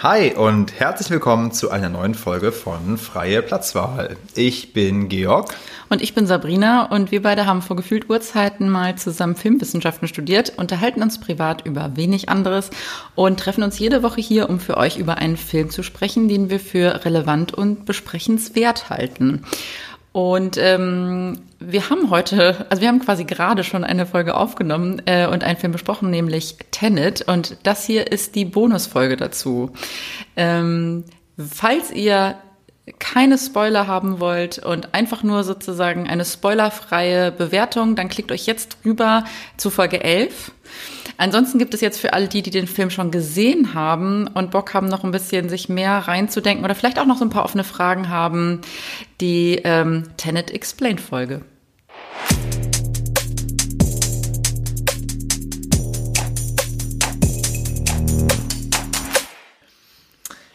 Hi und herzlich willkommen zu einer neuen Folge von Freie Platzwahl. Ich bin Georg. Und ich bin Sabrina und wir beide haben vor gefühlt Urzeiten mal zusammen Filmwissenschaften studiert, unterhalten uns privat über wenig anderes und treffen uns jede Woche hier, um für euch über einen Film zu sprechen, den wir für relevant und besprechenswert halten. Und ähm, wir haben heute, also wir haben quasi gerade schon eine Folge aufgenommen äh, und einen Film besprochen, nämlich Tenet. Und das hier ist die Bonusfolge dazu. Ähm, falls ihr keine Spoiler haben wollt und einfach nur sozusagen eine spoilerfreie Bewertung, dann klickt euch jetzt rüber zu Folge 11. Ansonsten gibt es jetzt für alle die, die den Film schon gesehen haben und Bock haben, noch ein bisschen sich mehr reinzudenken oder vielleicht auch noch so ein paar offene Fragen haben, die ähm, Tenet Explained Folge.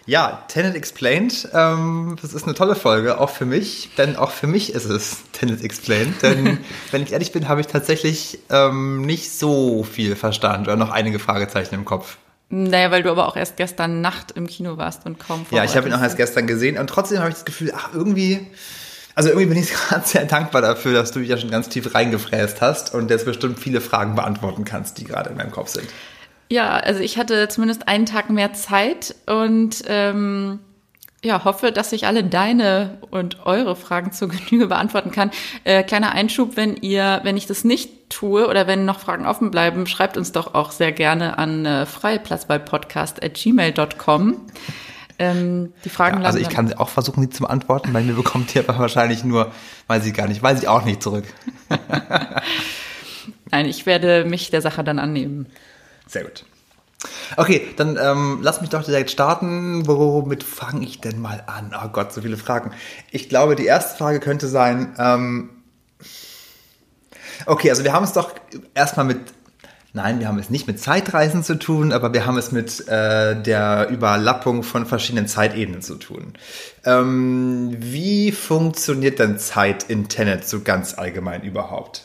Ja, Tenet Explained, ähm, das ist eine tolle Folge, auch für mich, denn auch für mich ist es Tenet Explained, denn wenn ich ehrlich bin, habe ich tatsächlich ähm, nicht so viel verstanden oder noch einige Fragezeichen im Kopf. Naja, weil du aber auch erst gestern Nacht im Kino warst und kaum Ja, ich habe ihn auch erst gestern gesehen und trotzdem habe ich das Gefühl, ach, irgendwie, also irgendwie bin ich gerade sehr dankbar dafür, dass du dich ja schon ganz tief reingefräst hast und jetzt bestimmt viele Fragen beantworten kannst, die gerade in meinem Kopf sind. Ja, also ich hatte zumindest einen Tag mehr Zeit und ähm, ja, hoffe, dass ich alle deine und eure Fragen zur Genüge beantworten kann. Äh, kleiner Einschub, wenn ihr, wenn ich das nicht tue oder wenn noch Fragen offen bleiben, schreibt uns doch auch sehr gerne an äh, freiplatzballpodcast.gmail.com. Ähm, die Fragen ja, Also ich kann sie auch versuchen, sie zu beantworten, weil mir bekommt ihr aber wahrscheinlich nur, weiß ich gar nicht, weiß ich auch nicht zurück. Nein, ich werde mich der Sache dann annehmen. Sehr gut. Okay, dann ähm, lass mich doch direkt starten. Womit fange ich denn mal an? Oh Gott, so viele Fragen. Ich glaube, die erste Frage könnte sein, ähm, okay, also wir haben es doch erstmal mit, nein, wir haben es nicht mit Zeitreisen zu tun, aber wir haben es mit äh, der Überlappung von verschiedenen Zeitebenen zu tun. Ähm, wie funktioniert denn Zeit in Tenet so ganz allgemein überhaupt?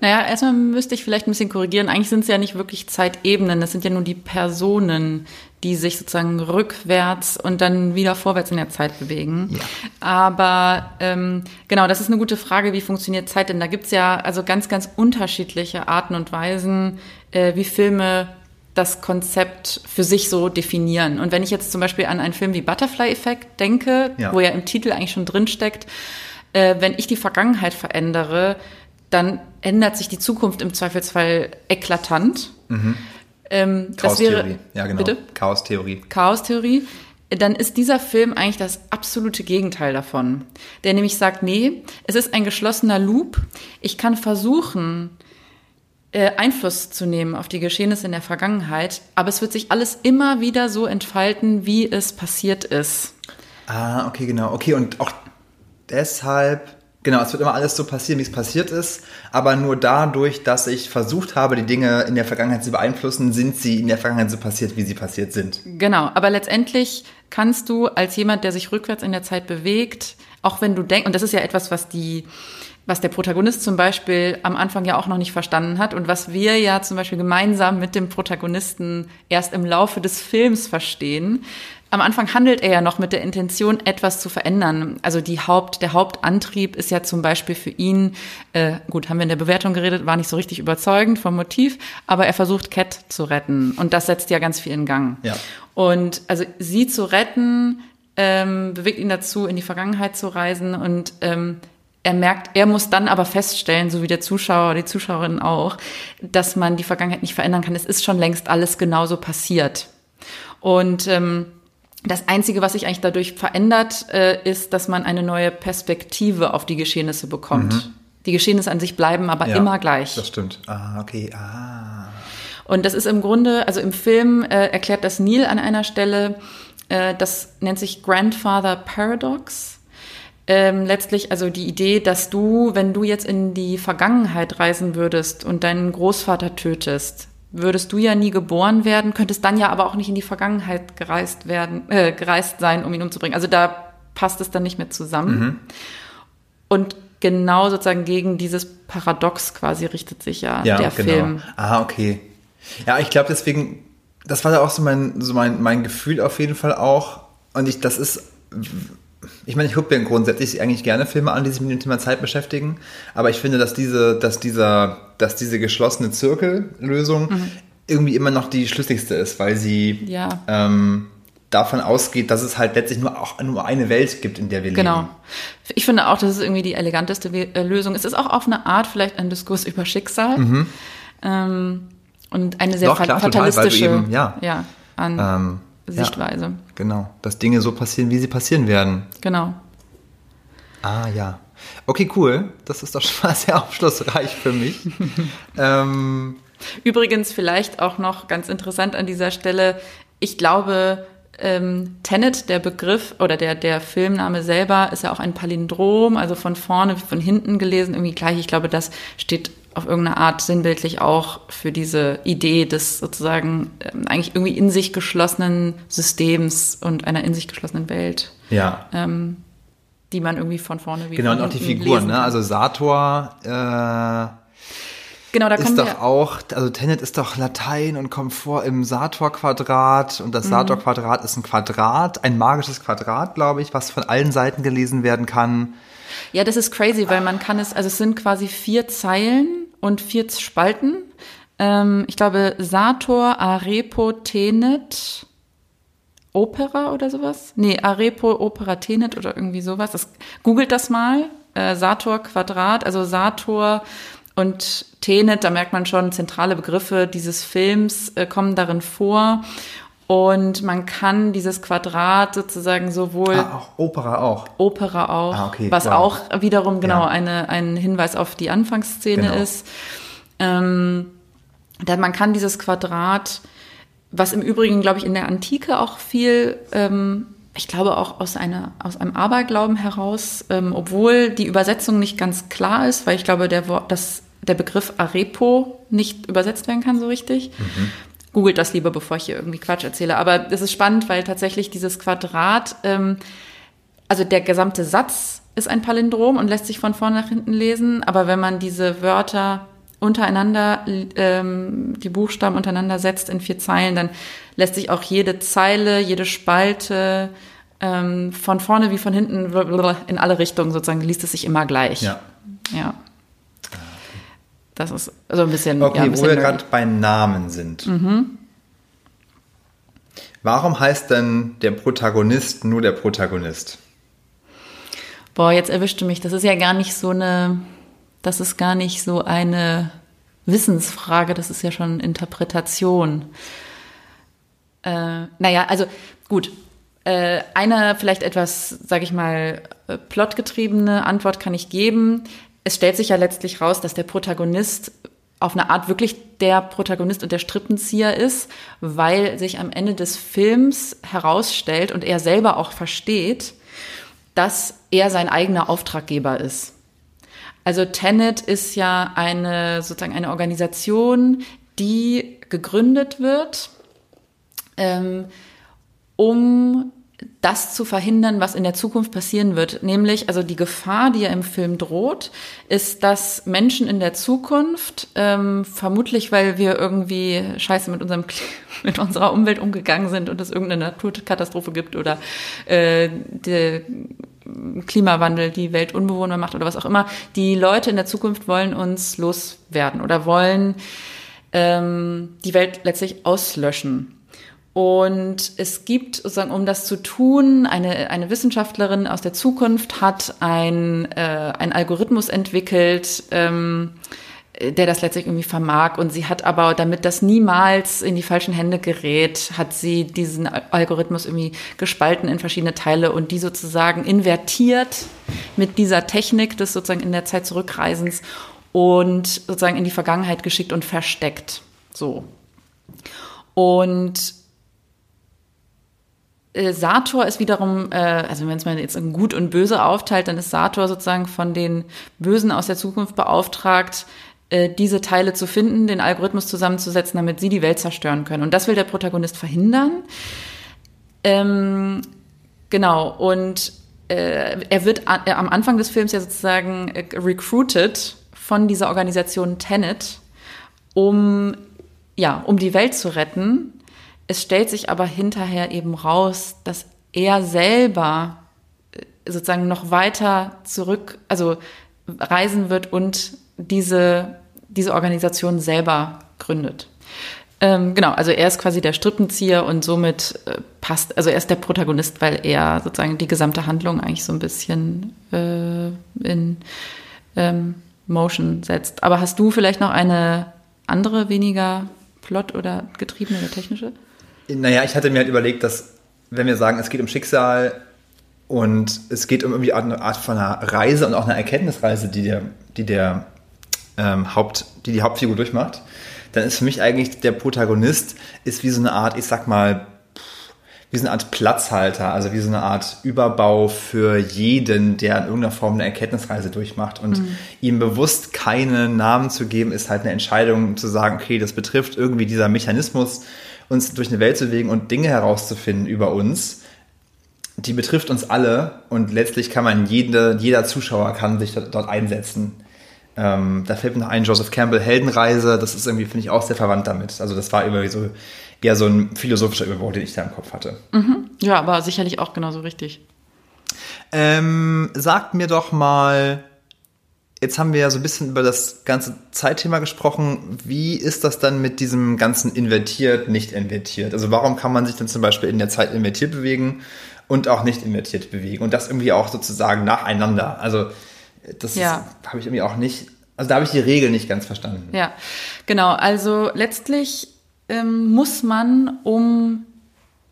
Naja, erstmal müsste ich vielleicht ein bisschen korrigieren. Eigentlich sind es ja nicht wirklich Zeitebenen, das sind ja nur die Personen, die sich sozusagen rückwärts und dann wieder vorwärts in der Zeit bewegen. Ja. Aber ähm, genau, das ist eine gute Frage, wie funktioniert Zeit? Denn da gibt's ja also ganz, ganz unterschiedliche Arten und Weisen, äh, wie Filme das Konzept für sich so definieren. Und wenn ich jetzt zum Beispiel an einen Film wie Butterfly Effect denke, ja. wo ja im Titel eigentlich schon drin steckt, äh, wenn ich die Vergangenheit verändere, dann ändert sich die Zukunft im Zweifelsfall eklatant. Mhm. Ähm, Chaos-Theorie, ja genau. Bitte? Chaos-Theorie. Chaos-Theorie. Dann ist dieser Film eigentlich das absolute Gegenteil davon. Der nämlich sagt, nee, es ist ein geschlossener Loop. Ich kann versuchen, äh, Einfluss zu nehmen auf die Geschehnisse in der Vergangenheit, aber es wird sich alles immer wieder so entfalten, wie es passiert ist. Ah, okay, genau. Okay, und auch deshalb Genau, es wird immer alles so passieren, wie es passiert ist, aber nur dadurch, dass ich versucht habe, die Dinge in der Vergangenheit zu beeinflussen, sind sie in der Vergangenheit so passiert, wie sie passiert sind. Genau, aber letztendlich kannst du als jemand, der sich rückwärts in der Zeit bewegt, auch wenn du denkst, und das ist ja etwas, was die was der Protagonist zum Beispiel am Anfang ja auch noch nicht verstanden hat und was wir ja zum Beispiel gemeinsam mit dem Protagonisten erst im Laufe des Films verstehen, am Anfang handelt er ja noch mit der Intention, etwas zu verändern. Also die Haupt, der Hauptantrieb ist ja zum Beispiel für ihn, äh, gut, haben wir in der Bewertung geredet, war nicht so richtig überzeugend vom Motiv, aber er versucht, Cat zu retten. Und das setzt ja ganz viel in Gang. Ja. Und also sie zu retten, ähm, bewegt ihn dazu, in die Vergangenheit zu reisen und ähm, er merkt, er muss dann aber feststellen, so wie der Zuschauer, die Zuschauerin auch, dass man die Vergangenheit nicht verändern kann. Es ist schon längst alles genauso passiert. Und ähm, das Einzige, was sich eigentlich dadurch verändert, äh, ist, dass man eine neue Perspektive auf die Geschehnisse bekommt. Mhm. Die Geschehnisse an sich bleiben aber ja, immer gleich. Das stimmt. Ah, okay. Ah. Und das ist im Grunde, also im Film äh, erklärt das Neil an einer Stelle, äh, das nennt sich Grandfather Paradox. Ähm, letztlich also die Idee, dass du, wenn du jetzt in die Vergangenheit reisen würdest und deinen Großvater tötest, würdest du ja nie geboren werden, könntest dann ja aber auch nicht in die Vergangenheit gereist werden, äh, gereist sein, um ihn umzubringen. Also da passt es dann nicht mehr zusammen. Mhm. Und genau sozusagen gegen dieses Paradox quasi richtet sich ja, ja der genau. Film. Ah, okay. Ja, ich glaube, deswegen das war da auch so mein, so mein, mein Gefühl auf jeden Fall auch. Und ich, das ist, ich meine, ich gucke mir grundsätzlich eigentlich gerne Filme an, die sich mit dem Thema Zeit beschäftigen. Aber ich finde, dass diese, dass dieser, dass diese geschlossene Zirkellösung mhm. irgendwie immer noch die schlüssigste ist, weil sie ja. ähm, davon ausgeht, dass es halt letztlich nur auch nur eine Welt gibt, in der wir genau. leben. Genau. Ich finde auch, das ist irgendwie die eleganteste äh, Lösung. Es ist auch auf eine Art vielleicht ein Diskurs über Schicksal. Mhm. Ähm, und eine sehr Doch, klar, fatalistische total, eben, ja. Ja, an ähm, Sichtweise. Ja, genau, dass Dinge so passieren, wie sie passieren werden. Genau. Ah ja. Okay, cool. Das ist doch schon mal sehr aufschlussreich für mich. ähm, Übrigens vielleicht auch noch ganz interessant an dieser Stelle. Ich glaube, ähm, Tenet, der Begriff oder der, der Filmname selber, ist ja auch ein Palindrom, also von vorne, von hinten gelesen, irgendwie gleich. Ich glaube, das steht auf irgendeine Art sinnbildlich auch für diese Idee des sozusagen ähm, eigentlich irgendwie in sich geschlossenen Systems und einer in sich geschlossenen Welt. Ja. Ähm, die man irgendwie von vorne wie Genau, und auch die Figuren, ne? Also Sator, äh, Genau, da ist doch auch, also Tenet ist doch Latein und kommt vor im Sator-Quadrat und das mhm. Sator-Quadrat ist ein Quadrat, ein magisches Quadrat, glaube ich, was von allen Seiten gelesen werden kann. Ja, das ist crazy, weil man kann es, also es sind quasi vier Zeilen und vier Spalten. Ähm, ich glaube, Sator, Arepo, Tenet, Opera oder sowas. Nee, Arepo, Opera, Tenet oder irgendwie sowas. Das, googelt das mal. Äh, Sator, Quadrat, also Sator und Tenet, da merkt man schon, zentrale Begriffe dieses Films äh, kommen darin vor. Und man kann dieses Quadrat sozusagen sowohl. Ah, auch Opera auch. Opera auch. Ah, okay, was wow. auch wiederum genau ja. eine, ein Hinweis auf die Anfangsszene genau. ist. Ähm, da man kann dieses Quadrat, was im Übrigen, glaube ich, in der Antike auch viel, ähm, ich glaube auch aus, einer, aus einem Aberglauben heraus, ähm, obwohl die Übersetzung nicht ganz klar ist, weil ich glaube, der, Wort, das, der Begriff Arepo nicht übersetzt werden kann so richtig. Mhm googelt das lieber, bevor ich hier irgendwie Quatsch erzähle. Aber das ist spannend, weil tatsächlich dieses Quadrat, ähm, also der gesamte Satz ist ein Palindrom und lässt sich von vorne nach hinten lesen. Aber wenn man diese Wörter untereinander, ähm, die Buchstaben untereinander setzt in vier Zeilen, dann lässt sich auch jede Zeile, jede Spalte ähm, von vorne wie von hinten in alle Richtungen sozusagen liest es sich immer gleich. Ja. Ja. Das ist so ein bisschen. Okay, ja, ein bisschen wo wir gerade bei Namen sind. Mhm. Warum heißt denn der Protagonist nur der Protagonist? Boah, jetzt erwischte mich. Das ist ja gar nicht so eine. Das ist gar nicht so eine Wissensfrage. Das ist ja schon Interpretation. Äh, naja, also gut. Äh, eine vielleicht etwas, sage ich mal, äh, plotgetriebene Antwort kann ich geben es stellt sich ja letztlich raus, dass der Protagonist auf eine Art wirklich der Protagonist und der Strippenzieher ist, weil sich am Ende des Films herausstellt und er selber auch versteht, dass er sein eigener Auftraggeber ist. Also Tenet ist ja eine sozusagen eine Organisation, die gegründet wird, ähm, um das zu verhindern, was in der Zukunft passieren wird. Nämlich, also die Gefahr, die ja im Film droht, ist, dass Menschen in der Zukunft, ähm, vermutlich weil wir irgendwie scheiße mit, unserem, mit unserer Umwelt umgegangen sind und es irgendeine Naturkatastrophe gibt oder äh, der Klimawandel die Welt unbewohnbar macht oder was auch immer, die Leute in der Zukunft wollen uns loswerden oder wollen ähm, die Welt letztlich auslöschen. Und es gibt sozusagen, um das zu tun, eine, eine Wissenschaftlerin aus der Zukunft hat ein, äh, ein Algorithmus entwickelt, ähm, der das letztlich irgendwie vermag. Und sie hat aber, damit das niemals in die falschen Hände gerät, hat sie diesen Algorithmus irgendwie gespalten in verschiedene Teile und die sozusagen invertiert mit dieser Technik des sozusagen in der Zeit zurückreisens und sozusagen in die Vergangenheit geschickt und versteckt. So. Und äh, Sator ist wiederum, äh, also wenn es mal jetzt in Gut und Böse aufteilt, dann ist Sator sozusagen von den Bösen aus der Zukunft beauftragt, äh, diese Teile zu finden, den Algorithmus zusammenzusetzen, damit sie die Welt zerstören können. Und das will der Protagonist verhindern. Ähm, genau, und äh, er wird äh, am Anfang des Films ja sozusagen äh, recruited von dieser Organisation Tenet, um, ja, um die Welt zu retten Es stellt sich aber hinterher eben raus, dass er selber äh, sozusagen noch weiter zurück, also reisen wird und diese, diese Organisation selber gründet. Ähm, genau, also er ist quasi der Strippenzieher und somit äh, passt, also er ist der Protagonist, weil er sozusagen die gesamte Handlung eigentlich so ein bisschen äh, in ähm, Motion setzt. Aber hast du vielleicht noch eine andere, weniger Plot- oder getriebene oder technische? Naja, ich hatte mir halt überlegt, dass, wenn wir sagen, es geht um Schicksal und es geht um irgendwie eine Art von einer Reise und auch eine Erkenntnisreise, die der, die der ähm, Haupt, die die Hauptfigur durchmacht, dann ist für mich eigentlich der Protagonist ist wie so eine Art, ich sag mal, wie so eine Art Platzhalter, also wie so eine Art Überbau für jeden, der in irgendeiner Form eine Erkenntnisreise durchmacht. Und mhm. ihm bewusst keinen Namen zu geben, ist halt eine Entscheidung zu sagen, okay, das betrifft irgendwie dieser Mechanismus, uns durch eine Welt zu bewegen und Dinge herauszufinden über uns. Die betrifft uns alle und letztlich kann man jede, jeder Zuschauer kann sich dort einsetzen. Ähm, da fällt mir noch ein Joseph Campbell Heldenreise, das ist irgendwie, finde ich, auch sehr verwandt damit. Also das war irgendwie so eher so ein philosophischer Überbau, den ich da im Kopf hatte. Mhm. Ja, aber sicherlich auch genauso richtig. Ähm, sagt mir doch mal, jetzt haben wir ja so ein bisschen über das ganze Zeitthema gesprochen. Wie ist das dann mit diesem ganzen invertiert, nicht invertiert? Also warum kann man sich dann zum Beispiel in der Zeit invertiert bewegen und auch nicht invertiert bewegen? Und das irgendwie auch sozusagen nacheinander. Also das ja. habe ich irgendwie auch nicht, also da habe ich die Regel nicht ganz verstanden. Ja, genau. Also letztlich ähm, muss man, um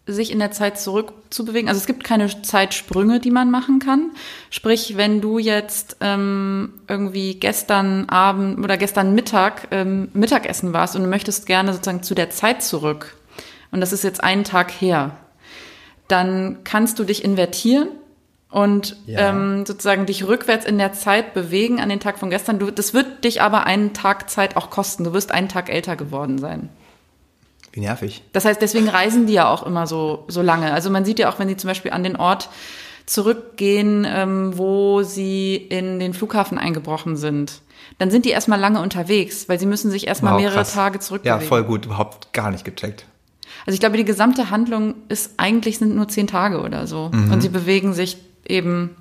sich in der Zeit zurückzubewegen. Also es gibt keine Zeitsprünge, die man machen kann. Sprich, wenn du jetzt ähm, irgendwie gestern Abend oder gestern Mittag ähm, Mittagessen warst und du möchtest gerne sozusagen zu der Zeit zurück und das ist jetzt einen Tag her, dann kannst du dich invertieren und ja. ähm, sozusagen dich rückwärts in der Zeit bewegen an den Tag von gestern. Du, das wird dich aber einen Tag Zeit auch kosten. Du wirst einen Tag älter geworden sein. Wie nervig. Das heißt, deswegen reisen die ja auch immer so, so lange. Also man sieht ja auch, wenn sie zum Beispiel an den Ort zurückgehen, ähm, wo sie in den Flughafen eingebrochen sind, dann sind die erstmal lange unterwegs, weil sie müssen sich erstmal wow, mehrere krass. Tage zurückbewegen. Ja, voll gut, überhaupt gar nicht gecheckt. Also ich glaube, die gesamte Handlung ist eigentlich sind nur zehn Tage oder so. Mhm. Und sie bewegen sich eben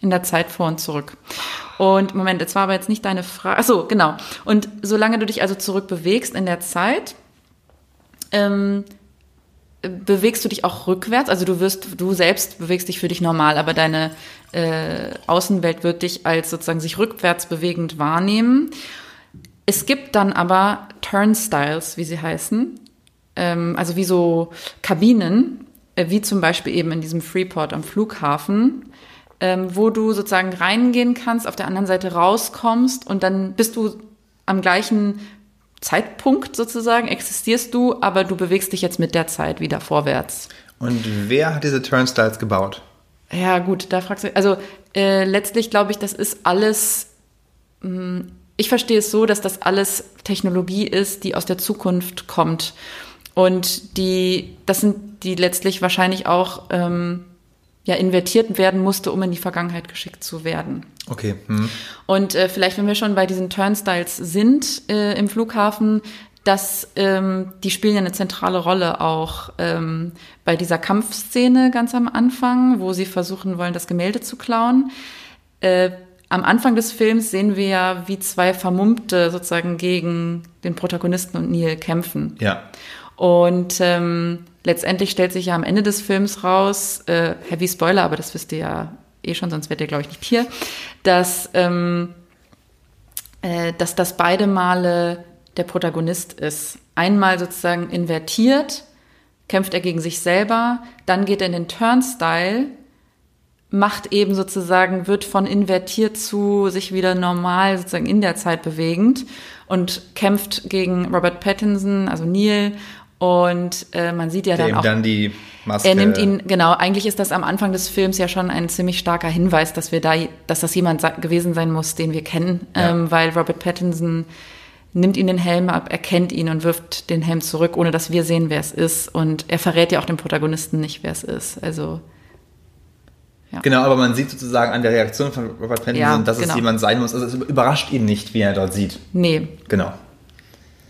in der Zeit vor und zurück. Und Moment, jetzt war aber jetzt nicht deine Frage. Achso, genau. Und solange du dich also zurückbewegst in der Zeit, ähm, bewegst du dich auch rückwärts. Also du wirst, du selbst bewegst dich für dich normal, aber deine äh, Außenwelt wird dich als sozusagen sich rückwärts bewegend wahrnehmen. Es gibt dann aber Turnstiles, wie sie heißen, ähm, also wie so Kabinen, äh, wie zum Beispiel eben in diesem Freeport am Flughafen, ähm, wo du sozusagen reingehen kannst, auf der anderen Seite rauskommst und dann bist du am gleichen Zeitpunkt sozusagen, existierst du, aber du bewegst dich jetzt mit der Zeit wieder vorwärts. Und wer hat diese Turnstiles gebaut? Ja, gut, da fragst du. Also äh, letztlich glaube ich, das ist alles. Mh, hm, ich verstehe es so, dass das alles Technologie ist, die aus der Zukunft kommt. Und die, das sind die letztlich wahrscheinlich auch ähm, ja, invertiert werden musste, um in die Vergangenheit geschickt zu werden. Okay. Hm. Und äh, vielleicht, wenn wir schon bei diesen Turnstiles sind äh, im Flughafen, dass ähm, die spielen ja eine zentrale Rolle auch ähm, bei dieser Kampfszene ganz am Anfang, wo sie versuchen wollen, das Gemälde zu klauen. Äh, am Anfang des Films sehen wir ja, wie zwei Vermummte sozusagen gegen den Protagonisten und Neil kämpfen. Ja. Und ähm, letztendlich stellt sich ja am Ende des Films raus, äh, Heavy Spoiler, aber das wisst ihr ja eh schon, sonst wärt ihr, glaube ich, nicht hier, dass, ähm, äh, dass das beide Male der Protagonist ist. Einmal sozusagen invertiert, kämpft er gegen sich selber, dann geht er in den Turnstyle, macht eben sozusagen, wird von invertiert zu sich wieder normal sozusagen in der Zeit bewegend und kämpft gegen Robert Pattinson, also Neil, und äh, man sieht ja dann auch. dann die Maske. Er nimmt ihn, genau, eigentlich ist das am Anfang des Films ja schon ein ziemlich starker Hinweis, dass wir da, dass das jemand gewesen sein muss, den wir kennen, ja. ähm, weil Robert Pattinson nimmt ihn den Helm ab, erkennt ihn und wirft den Helm zurück, ohne dass wir sehen, wer es ist. Und er verrät ja auch dem Protagonisten nicht, wer es ist. Also. Ja. Genau, aber man sieht sozusagen an der Reaktion von Robert Pattinson, ja, dass genau. es jemand sein muss. Also es überrascht ihn nicht, wie er dort sieht. Nee. Genau.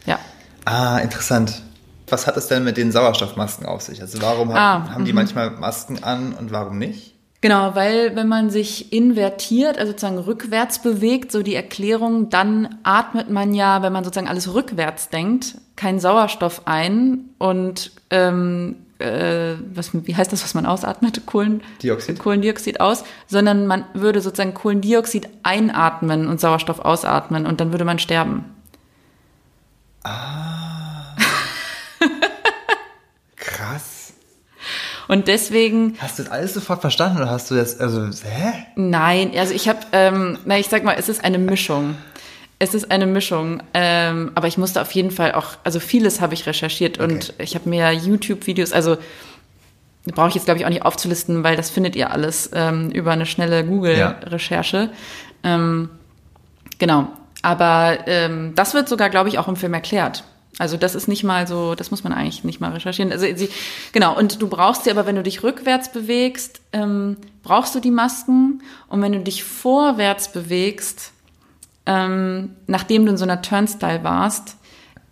Ja. Ah, interessant. Was hat es denn mit den Sauerstoffmasken auf sich? Also warum Ah, haben, haben die manchmal Masken an und warum nicht? Genau, weil wenn man sich invertiert, also sozusagen rückwärts bewegt, so die Erklärung, dann atmet man ja, wenn man sozusagen alles rückwärts denkt, keinen Sauerstoff ein und ähm, äh, was, wie heißt das, was man ausatmet? Kohlen, Dioxid? Kohlendioxid aus, sondern man würde sozusagen Kohlendioxid einatmen und Sauerstoff ausatmen und dann würde man sterben. Krass. Und deswegen Hast du das alles sofort verstanden oder hast du das, also, hä? Nein, also ich habe, ähm, na ich sag mal, es ist eine Mischung. Es ist eine Mischung, ähm, aber ich musste auf jeden Fall auch, also vieles habe ich recherchiert und ich habe mir YouTube-Videos, also brauche ich jetzt glaube ich auch nicht aufzulisten, weil das findet ihr alles ähm, über eine schnelle Google-Recherche. Ähm, genau, aber ähm, das wird sogar glaube ich auch im Film erklärt. Also das ist nicht mal so, das muss man eigentlich nicht mal recherchieren. Also sie, genau, und du brauchst sie aber, wenn du dich rückwärts bewegst, ähm, brauchst du die Masken. Und wenn du dich vorwärts bewegst, ähm, nachdem du in so einer Turnstile warst,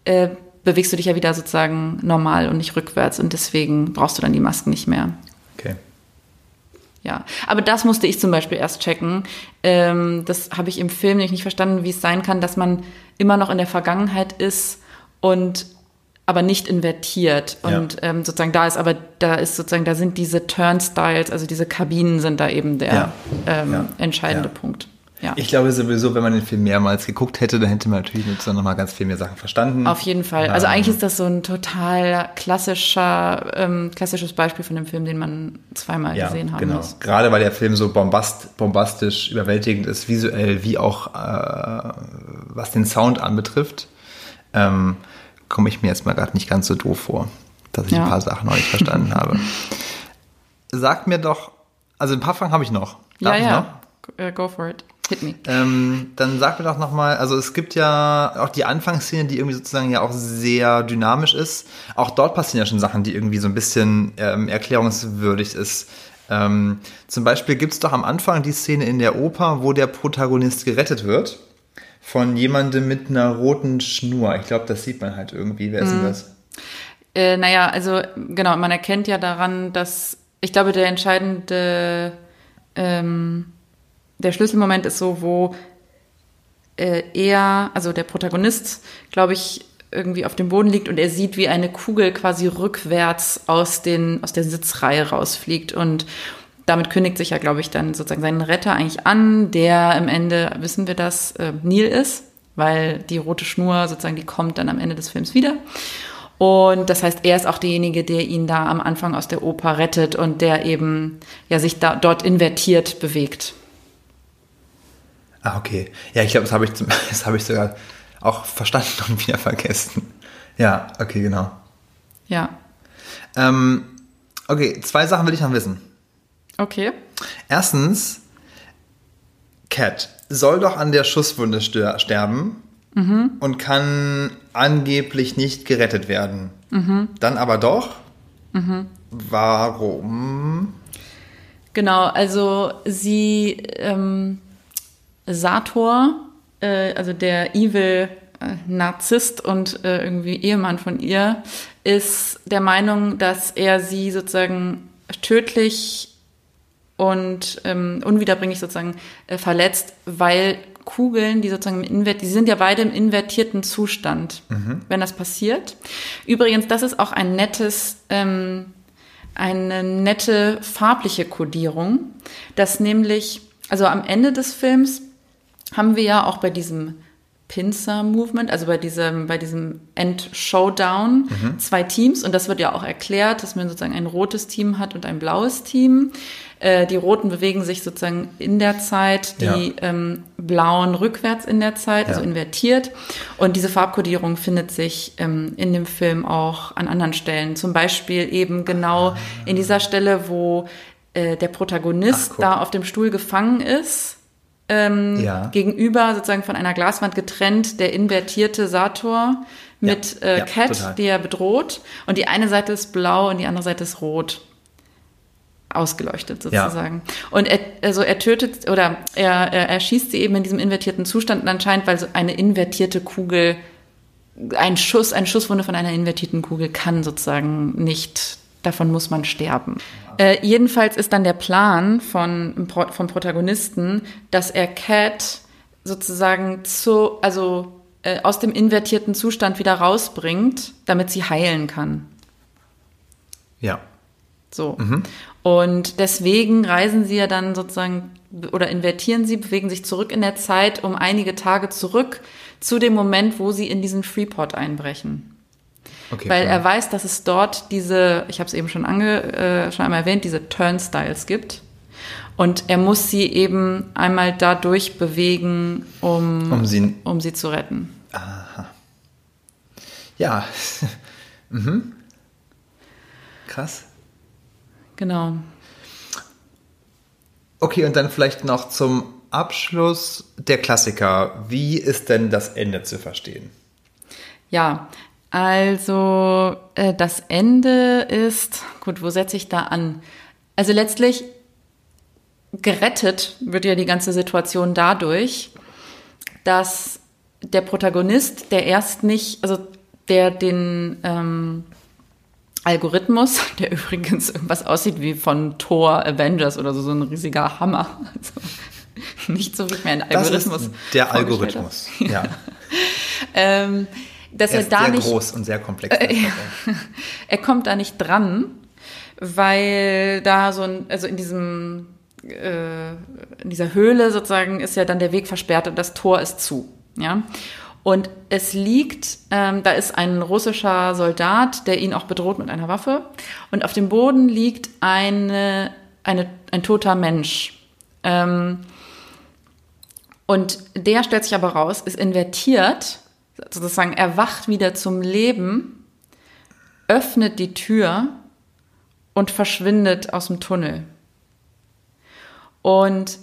äh, bewegst du dich ja wieder sozusagen normal und nicht rückwärts. Und deswegen brauchst du dann die Masken nicht mehr. Okay. Ja, aber das musste ich zum Beispiel erst checken. Ähm, das habe ich im Film nämlich nicht verstanden, wie es sein kann, dass man immer noch in der Vergangenheit ist und aber nicht invertiert. Ja. Und ähm, sozusagen da ist aber, da ist sozusagen, da sind diese Turnstiles, also diese Kabinen sind da eben der Ja. Ähm, Ja. entscheidende Ja. Punkt. Ja. Ich glaube sowieso, wenn man den Film mehrmals geguckt hätte, dann hätte man natürlich noch mal ganz viel mehr Sachen verstanden. Auf jeden Fall. Also Ähm, eigentlich ist das so ein total klassischer, ähm, klassisches Beispiel von dem Film, den man zweimal ja, gesehen haben genau. muss. Gerade weil der Film so bombast, bombastisch, überwältigend ist, visuell wie auch äh, was den Sound anbetrifft, ähm, komme ich mir jetzt mal gerade nicht ganz so doof vor, dass ich Ja. ein paar Sachen noch nicht verstanden habe. Sag mir doch, also ein paar Fragen habe ich noch. Darf ja, ich ja. noch? Go- äh, for it. Hit me. Ähm, dann sag mir doch nochmal, also es gibt ja auch die Anfangsszene, die irgendwie sozusagen ja auch sehr dynamisch ist. Auch dort passieren ja schon Sachen, die irgendwie so ein bisschen ähm, erklärungswürdig ist. Ähm, zum Beispiel gibt's doch am Anfang die Szene in der Oper, wo der Protagonist gerettet wird von jemandem mit einer roten Schnur. Ich glaube, das sieht man halt irgendwie. Wer ist denn das? Äh, naja, also genau, man erkennt ja daran, dass ich glaube, der entscheidende, ähm, der Schlüsselmoment ist so, wo äh, er, also der Protagonist, glaube ich, irgendwie auf dem Boden liegt und er sieht, wie eine Kugel quasi rückwärts aus, den, aus der Sitzreihe rausfliegt und damit kündigt sich ja, glaube ich, dann sozusagen seinen Retter eigentlich an, der am Ende, wissen wir das, äh, Neil ist, weil die rote Schnur sozusagen, die kommt dann am Ende des Films wieder. Und das heißt, er ist auch derjenige, der ihn da am Anfang aus der Oper rettet und der eben ja sich da dort invertiert bewegt. Ah, okay. Ja, ich glaube, das habe ich, zum- das habe ich sogar auch verstanden und wieder vergessen. Ja, okay, genau. Ja. Ähm, okay, zwei Sachen will ich noch wissen. Okay. Erstens, Cat soll doch an der Schusswunde sterben und kann angeblich nicht gerettet werden. Dann aber doch. Warum? Genau, also sie, ähm, Sator, äh, also der Evil äh, Narzisst und äh, irgendwie Ehemann von ihr, ist der Meinung, dass er sie sozusagen tödlich und ähm, unwiederbringlich sozusagen äh, verletzt, weil Kugeln, die sozusagen im Invert, die sind ja beide im invertierten Zustand, wenn das passiert. Übrigens, das ist auch ein nettes, ähm, eine nette farbliche Kodierung, dass nämlich, also am Ende des Films haben wir ja auch bei diesem Pincer-Movement, also bei diesem, bei diesem End-Showdown, zwei Teams. Und das wird ja auch erklärt, dass man sozusagen ein rotes Team hat und ein blaues Team. Äh, die Roten bewegen sich sozusagen in der Zeit, die Ja. ähm, Blauen rückwärts in der Zeit, also Ja. invertiert. Und diese Farbkodierung findet sich ähm, in dem Film auch an anderen Stellen. Zum Beispiel eben genau in dieser Stelle, wo äh, der Protagonist Ach, da auf dem Stuhl gefangen ist ähm, Ja. gegenüber sozusagen von einer Glaswand getrennt der invertierte Sator mit Ja, äh, ja, Cat, total. die er bedroht. Und die eine Seite ist blau und die andere Seite ist rot. Ausgeleuchtet sozusagen. Und er, also er tötet oder er, er, er schießt sie eben in diesem invertierten Zustand und anscheinend, weil so eine invertierte Kugel ein Schuss, eine Schusswunde von einer invertierten Kugel kann sozusagen nicht, davon muss man sterben. Äh, jedenfalls ist dann der Plan von, vom Protagonisten, dass er Cat sozusagen zu, also äh, aus dem invertierten Zustand wieder rausbringt, damit sie heilen kann. Ja. So. Mhm. Und deswegen reisen sie ja dann sozusagen oder invertieren sie, bewegen sich zurück in der Zeit um einige Tage zurück zu dem Moment, wo sie in diesen Freeport einbrechen. Okay, Weil klar. er weiß, dass es dort diese, ich habe es eben schon, ange, äh, schon einmal erwähnt, diese Turnstiles gibt. Und er muss sie eben einmal dadurch bewegen, um, um, sie, um sie zu retten. Aha. Ja. mhm. Krass. Genau. Okay, und dann vielleicht noch zum Abschluss der Klassiker. Wie ist denn das Ende zu verstehen? Ja, also äh, das Ende ist, gut, wo setze ich da an? Also letztlich gerettet wird ja die ganze Situation dadurch, dass der Protagonist, der erst nicht, also der den ähm, Algorithmus, der übrigens irgendwas aussieht wie von Thor Avengers oder so, so ein riesiger Hammer. Also nicht so wie mir ein Algorithmus. Das ist der Algorithmus, ja. ähm, dass er, er da sehr nicht, groß und sehr komplex. Äh, er kommt da nicht dran, weil da so ein, also in diesem äh, in dieser Höhle sozusagen ist ja dann der Weg versperrt und das Tor ist zu. Ja. Und es liegt, ähm, da ist ein russischer Soldat, der ihn auch bedroht mit einer Waffe. Und auf dem Boden liegt eine, eine, ein toter Mensch. Ähm, und der stellt sich aber raus, ist invertiert, sozusagen erwacht wieder zum Leben, öffnet die Tür und verschwindet aus dem Tunnel. Und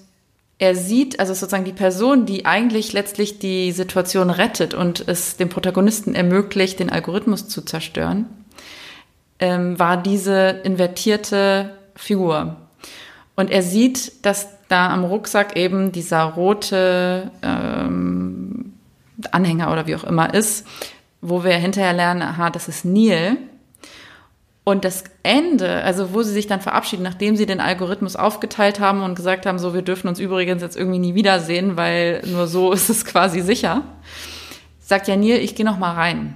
er sieht, also sozusagen die Person, die eigentlich letztlich die Situation rettet und es dem Protagonisten ermöglicht, den Algorithmus zu zerstören, ähm, war diese invertierte Figur. Und er sieht, dass da am Rucksack eben dieser rote ähm, Anhänger oder wie auch immer ist, wo wir hinterher lernen, aha, das ist Neil. Und das Ende, also wo sie sich dann verabschieden, nachdem sie den Algorithmus aufgeteilt haben und gesagt haben, so, wir dürfen uns übrigens jetzt irgendwie nie wiedersehen, weil nur so ist es quasi sicher, sagt ja Neil, ich gehe noch mal rein.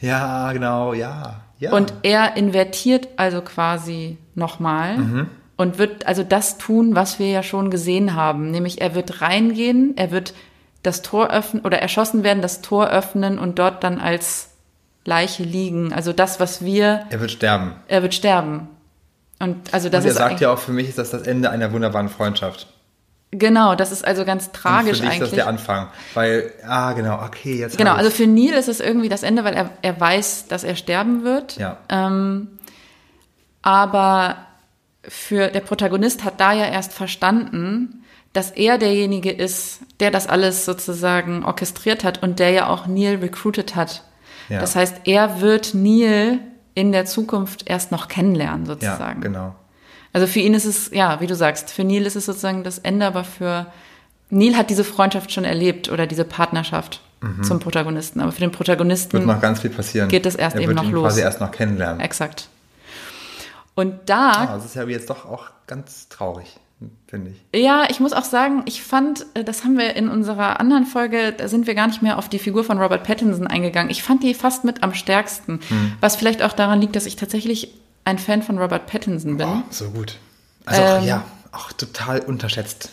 Ja, genau, ja. ja. Und er invertiert also quasi nochmal mhm. und wird also das tun, was wir ja schon gesehen haben, nämlich er wird reingehen, er wird das Tor öffnen oder erschossen werden, das Tor öffnen und dort dann als Leiche liegen. Also das, was wir. Er wird sterben. Er wird sterben. Und also das und er ist sagt ja auch für mich ist das das Ende einer wunderbaren Freundschaft. Genau, das ist also ganz tragisch und für dich eigentlich. Ist das der Anfang, weil ah genau, okay jetzt. Genau, also für Neil ist es irgendwie das Ende, weil er er weiß, dass er sterben wird. Ja. Ähm, aber für der Protagonist hat da ja erst verstanden, dass er derjenige ist, der das alles sozusagen orchestriert hat und der ja auch Neil recruited hat ja. Das heißt, er wird Neil in der Zukunft erst noch kennenlernen, sozusagen. Ja, genau. Also für ihn ist es, ja, wie du sagst, für Neil ist es sozusagen das Ende, aber für Neil hat diese Freundschaft schon erlebt oder diese Partnerschaft mhm. zum Protagonisten. Aber für den Protagonisten wird noch ganz viel passieren. Geht es erst er eben noch ihn los. quasi erst noch kennenlernen. Exakt. Und da. Oh, das ist ja jetzt doch auch ganz traurig finde ich. Ja, ich muss auch sagen, ich fand, äh, das haben wir in unserer anderen Folge, da sind wir gar nicht mehr auf die Figur von Robert Pattinson eingegangen. Ich fand die fast mit am stärksten, hm. was vielleicht auch daran liegt, dass ich tatsächlich ein Fan von Robert Pattinson bin. Oh, so gut. Also ähm, auch, ja, auch total unterschätzt.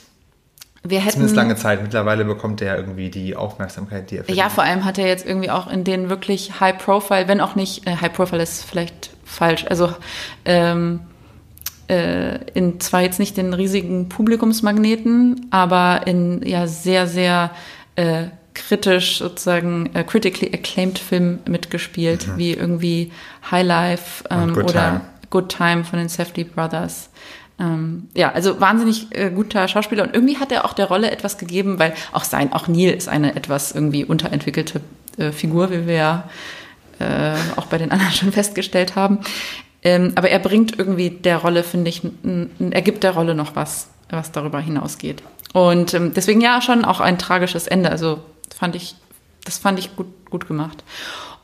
Wir hätten, Zumindest lange Zeit. Mittlerweile bekommt er irgendwie die Aufmerksamkeit, die er verdient. Ja, vor allem hat er jetzt irgendwie auch in den wirklich High Profile, wenn auch nicht, äh, High Profile ist vielleicht falsch, also ähm, äh, in zwar jetzt nicht den riesigen Publikumsmagneten, aber in ja sehr, sehr äh, kritisch sozusagen äh, critically acclaimed Film mitgespielt, mhm. wie irgendwie High Life ähm, Good oder Time. Good Time von den Safety Brothers. Ähm, ja, also wahnsinnig äh, guter Schauspieler und irgendwie hat er auch der Rolle etwas gegeben, weil auch sein, auch Neil ist eine etwas irgendwie unterentwickelte äh, Figur, wie wir ja äh, auch bei den anderen schon festgestellt haben. Ähm, aber er bringt irgendwie der Rolle, finde ich, er gibt der Rolle noch was, was darüber hinausgeht. Und ähm, deswegen ja schon auch ein tragisches Ende. Also fand ich, das fand ich gut, gut gemacht.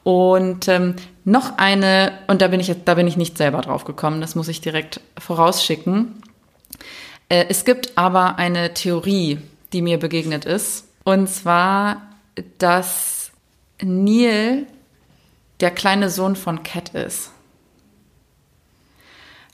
Und ähm, noch eine, und da bin ich da bin ich nicht selber drauf gekommen, das muss ich direkt vorausschicken. Äh, es gibt aber eine Theorie, die mir begegnet ist. Und zwar, dass Neil der kleine Sohn von Cat ist.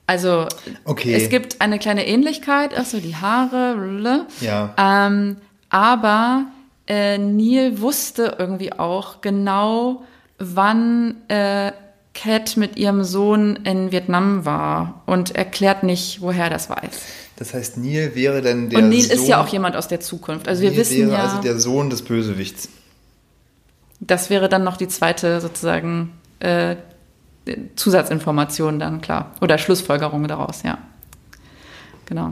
Also Okay. es gibt eine kleine Ähnlichkeit, also die Haare, blablabla. Ja. ähm, aber äh, Neil wusste irgendwie auch genau, wann äh, Cat mit ihrem Sohn in Vietnam war und erklärt nicht, woher das weiß. Das heißt, Neil wäre dann der und Neil Sohn, ist ja auch jemand aus der Zukunft. Also wir Neil wissen wäre ja, also der Sohn des Bösewichts. das wäre dann noch die zweite sozusagen äh, Zusatzinformation dann klar oder Schlussfolgerung daraus, ja. Genau.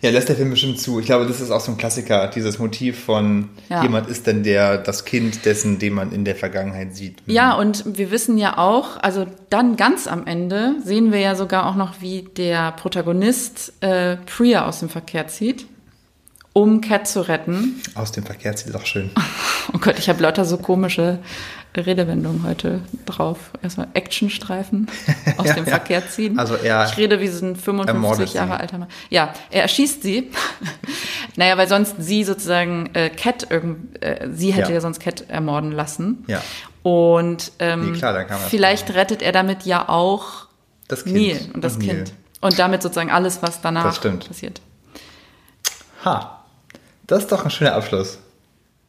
Ja, lässt der Film bestimmt zu. Ich glaube, das ist auch so ein Klassiker, dieses Motiv von Ja. jemand ist dann der, das Kind dessen, den man in der Vergangenheit sieht. Ja, und wir wissen ja auch, also dann ganz am Ende sehen wir ja sogar auch noch, wie der Protagonist äh, Priya aus dem Verkehr zieht, um Cat zu retten. Aus dem Verkehr zieht auch schön. Oh Gott, ich habe lauter so komische Redewendungen heute drauf. Erstmal Actionstreifen aus Ja, dem ja. Verkehr ziehen. Also er ich rede wie so ein ermordet 55 sie. Jahre alter Mann. Ja, er erschießt sie. naja, weil sonst sie sozusagen äh, Cat irgend, äh, sie hätte Ja. ja. sonst Cat ermorden lassen. Ja. Und ähm, Nee, klar, vielleicht rettet er damit ja auch Das Kind. Neil und das Neil. Kind. Und damit sozusagen alles, was danach passiert. Ha. Das ist doch ein schöner Abschluss.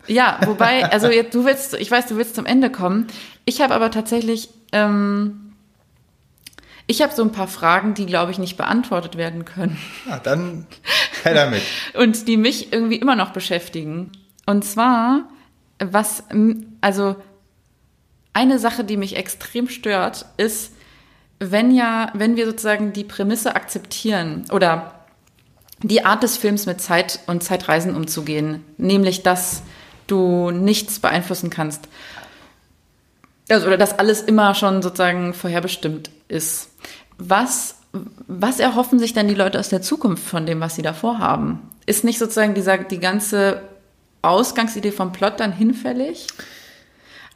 Ja, wobei, also jetzt, du willst, ich weiß, du willst zum Ende kommen. Ich habe aber tatsächlich, ähm, ich habe so ein paar Fragen, die, glaube ich, nicht beantwortet werden können Ja, dann her damit. und die mich irgendwie immer noch beschäftigen. Und zwar, was, also eine Sache, die mich extrem stört, ist, wenn ja, wenn wir sozusagen die Prämisse akzeptieren oder die Art des Films mit Zeit und Zeitreisen umzugehen, nämlich dass du nichts beeinflussen kannst. Also, oder dass alles immer schon sozusagen vorherbestimmt ist. Was, was erhoffen sich denn die Leute aus der Zukunft von dem, was sie davor haben? Ist nicht sozusagen dieser, die ganze Ausgangsidee vom Plot dann hinfällig?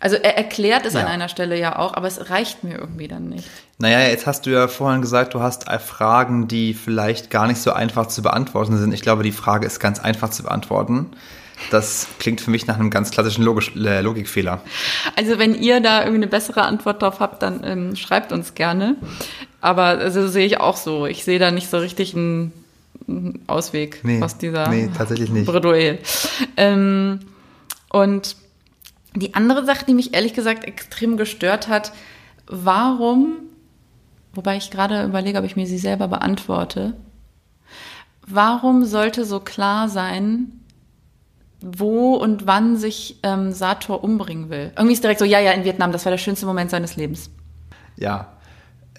Also er erklärt es Ja. an einer Stelle ja auch, aber es reicht mir irgendwie dann nicht. Naja, jetzt hast du ja vorhin gesagt, du hast Fragen, die vielleicht gar nicht so einfach zu beantworten sind. Ich glaube, die Frage ist ganz einfach zu beantworten. Das klingt für mich nach einem ganz klassischen Logisch äh, Logikfehler. Also wenn ihr da irgendwie eine bessere Antwort drauf habt, dann ähm, schreibt uns gerne. Aber also sehe ich auch so. Ich sehe da nicht so richtig einen, einen Ausweg Nee, aus dieser nee, tatsächlich nicht. Bredouille. Ähm, und die andere Sache, die mich ehrlich gesagt extrem gestört hat, warum, wobei ich gerade überlege, ob ich mir sie selber beantworte, warum sollte so klar sein, wo und wann sich ähm, Sator umbringen will? Irgendwie ist direkt so, ja, ja, in Vietnam, das war der schönste Moment seines Lebens. Ja.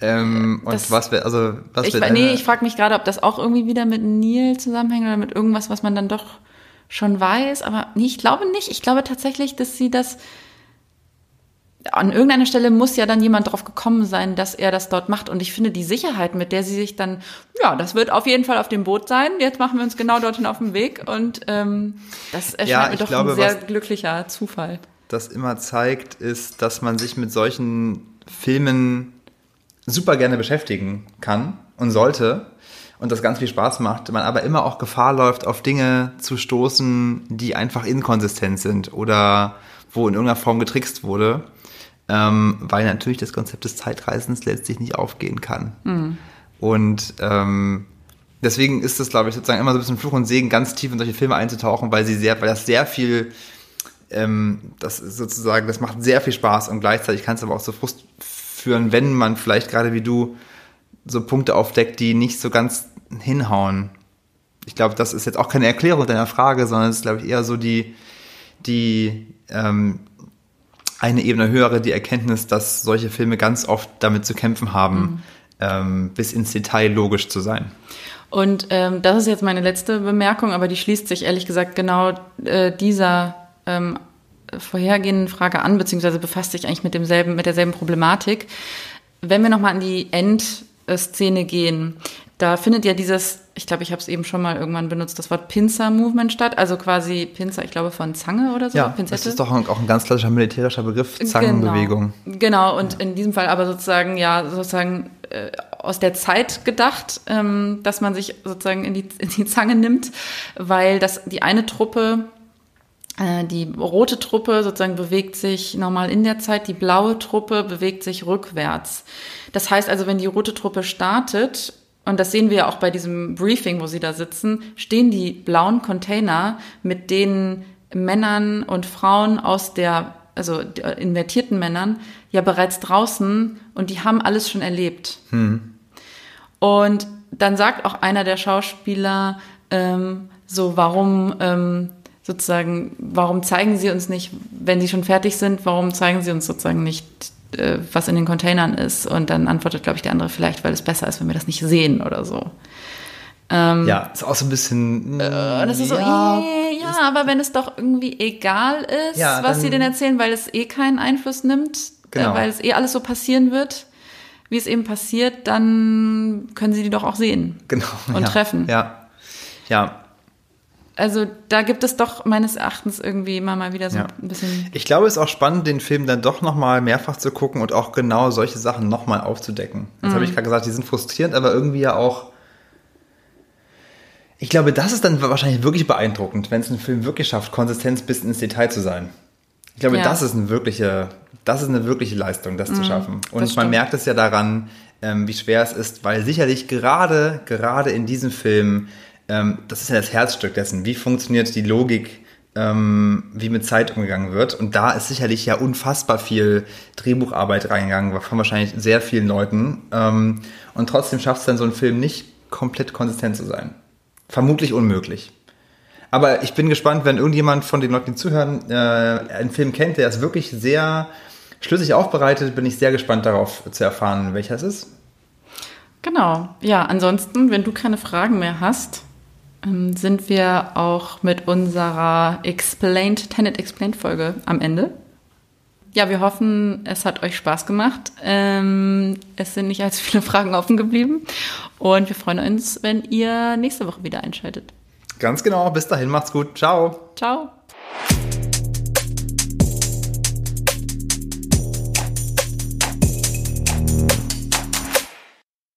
Ähm, und Das- was wäre, also, was Ich, wär nee, ich frage mich gerade, ob das auch irgendwie wieder mit Neil zusammenhängt oder mit irgendwas, was man dann doch schon weiß. Aber nee, ich glaube nicht. Ich glaube tatsächlich, dass sie das. An irgendeiner Stelle muss ja dann jemand drauf gekommen sein, dass er das dort macht. Und ich finde die Sicherheit, mit der sie sich dann, ja, das wird auf jeden Fall auf dem Boot sein. Jetzt machen wir uns genau dorthin auf den Weg. Und ähm, das erscheint Ja, mir doch glaube, ein sehr glücklicher Zufall. das immer zeigt, ist, dass man sich mit solchen Filmen super gerne beschäftigen kann und sollte und das ganz viel Spaß macht, man aber immer auch Gefahr läuft, auf Dinge zu stoßen, die einfach inkonsistent sind oder wo in irgendeiner Form getrickst wurde, ähm, weil natürlich das Konzept des Zeitreisens letztlich nicht aufgehen kann. Und ähm, deswegen ist es, glaube ich, sozusagen immer so ein bisschen Fluch und Segen, ganz tief in solche Filme einzutauchen, weil sie sehr, weil das sehr viel ähm, das ist sozusagen, das macht sehr viel Spaß und gleichzeitig kann es aber auch zu Frust führen, wenn man vielleicht gerade wie du so Punkte aufdeckt, die nicht so ganz hinhauen. Ich glaube, das ist jetzt auch keine Erklärung deiner Frage, sondern es ist, glaube ich, eher so die, die ähm, eine Ebene höhere, die Erkenntnis, dass solche Filme ganz oft damit zu kämpfen haben, ähm, bis ins Detail logisch zu sein. Und ähm, das ist jetzt meine letzte Bemerkung, aber die schließt sich ehrlich gesagt genau äh, dieser ähm, vorhergehenden Frage an, beziehungsweise befasst sich eigentlich mit demselben, mit derselben Problematik. Wenn wir nochmal an die Endszene gehen, da findet ja dieses, ich glaube, ich habe es eben schon mal irgendwann benutzt, das Wort Pinzer-Movement statt. Also quasi Pinzer, ich glaube, von Zange oder so. Ja, Pinzette. das ist doch auch ein ganz klassischer militärischer Begriff, Zangenbewegung. Genau, genau. und ja. in diesem Fall aber sozusagen, ja, sozusagen äh, aus der Zeit gedacht, ähm, dass man sich sozusagen in die, in die Zange nimmt, weil das die eine Truppe äh, die rote Truppe sozusagen bewegt sich normal in der Zeit, die blaue Truppe bewegt sich rückwärts. Das heißt also, wenn die rote Truppe startet, und das sehen wir ja auch bei diesem Briefing, wo sie da sitzen, stehen die blauen Container mit den Männern und Frauen aus der, also invertierten Männern, ja bereits draußen und die haben alles schon erlebt. Hm. Und dann sagt auch einer der Schauspieler ähm, so, warum ähm, sozusagen, warum zeigen sie uns nicht, wenn sie schon fertig sind, warum zeigen sie uns sozusagen nicht, äh, was in den Containern ist? Und dann antwortet, glaube ich, der andere vielleicht, weil es besser ist, wenn wir das nicht sehen oder so. Ähm, ja, ist auch so ein bisschen. Äh, das ist ja, so, äh, ja, aber wenn es doch irgendwie egal ist, ja, was sie denn erzählen, weil es eh keinen Einfluss nimmt, äh, genau. weil es eh alles so passieren wird, wie es eben passiert, dann können sie die doch auch sehen. Genau. Und ja, treffen. Ja. Ja, also da gibt es doch meines Erachtens irgendwie immer mal wieder so ja. ein bisschen. Ich glaube, es ist auch spannend, den Film dann doch nochmal mehrfach zu gucken und auch genau solche Sachen nochmal aufzudecken. Jetzt mhm. habe ich gerade gesagt, die sind frustrierend, aber irgendwie ja auch. Ich glaube, das ist dann wahrscheinlich wirklich beeindruckend, wenn es ein Film wirklich schafft, Konsistenz bis ins Detail zu sein. Ich glaube, ja. das ist eine wirkliche, das ist eine wirkliche Leistung, das mhm, zu schaffen. Und man merkt es ja daran, ähm, wie schwer es ist, weil sicherlich gerade, gerade in diesem Film ähm, das ist ja das Herzstück dessen. Wie funktioniert die Logik, ähm, wie mit Zeit umgegangen wird? Und da ist sicherlich ja unfassbar viel Drehbucharbeit reingegangen, von wahrscheinlich sehr vielen Leuten. Ähm, und trotzdem schafft es dann so ein Film nicht komplett konsistent zu sein. Vermutlich unmöglich. Aber ich bin gespannt, wenn irgendjemand von den Leuten, die zuhören, äh, einen Film kennt, der ist wirklich sehr schlüssig aufbereitet, bin ich sehr gespannt darauf zu erfahren, welcher es ist. Genau. Ja, ansonsten, wenn du keine Fragen mehr hast, sind wir auch mit unserer Explained, Tenet Explained Folge am Ende. Ja, wir hoffen, es hat euch Spaß gemacht. Ähm, es sind nicht allzu viele Fragen offen geblieben. Und wir freuen uns, wenn ihr nächste Woche wieder einschaltet. Ganz genau. Bis dahin, macht's gut. Ciao. Ciao.